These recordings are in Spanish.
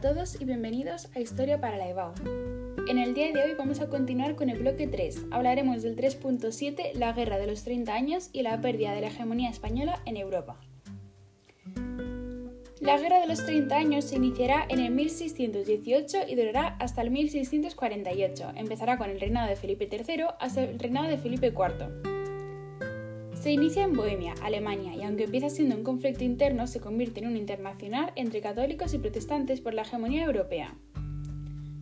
todos y bienvenidos a Historia para la EBAU. En el día de hoy vamos a continuar con el bloque 3. Hablaremos del 3.7, la Guerra de los 30 años y la pérdida de la hegemonía española en Europa. La Guerra de los 30 años se iniciará en el 1618 y durará hasta el 1648. Empezará con el reinado de Felipe III hasta el reinado de Felipe IV. Se inicia en Bohemia, Alemania, y aunque empieza siendo un conflicto interno, se convierte en un internacional entre católicos y protestantes por la hegemonía europea.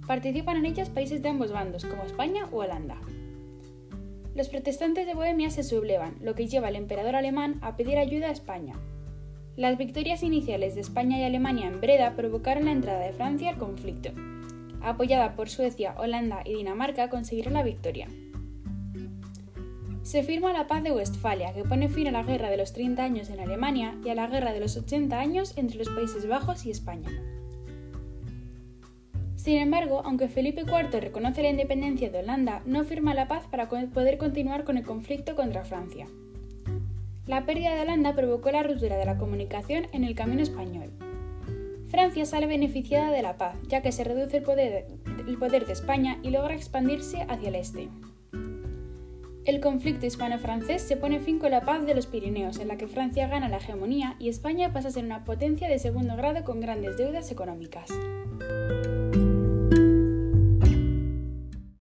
Participan en ellas países de ambos bandos, como España u Holanda. Los protestantes de Bohemia se sublevan, lo que lleva al emperador alemán a pedir ayuda a España. Las victorias iniciales de España y Alemania en Breda provocaron la entrada de Francia al conflicto. Apoyada por Suecia, Holanda y Dinamarca, consiguieron la victoria se firma la Paz de Westfalia, que pone fin a la Guerra de los 30 años en Alemania y a la Guerra de los 80 años entre los Países Bajos y España. Sin embargo, aunque Felipe IV reconoce la independencia de Holanda, no firma la paz para poder continuar con el conflicto contra Francia. La pérdida de Holanda provocó la ruptura de la comunicación en el camino español. Francia sale beneficiada de la paz, ya que se reduce el poder, el poder de España y logra expandirse hacia el este. El conflicto hispano-francés se pone fin con la paz de los Pirineos, en la que Francia gana la hegemonía y España pasa a ser una potencia de segundo grado con grandes deudas económicas.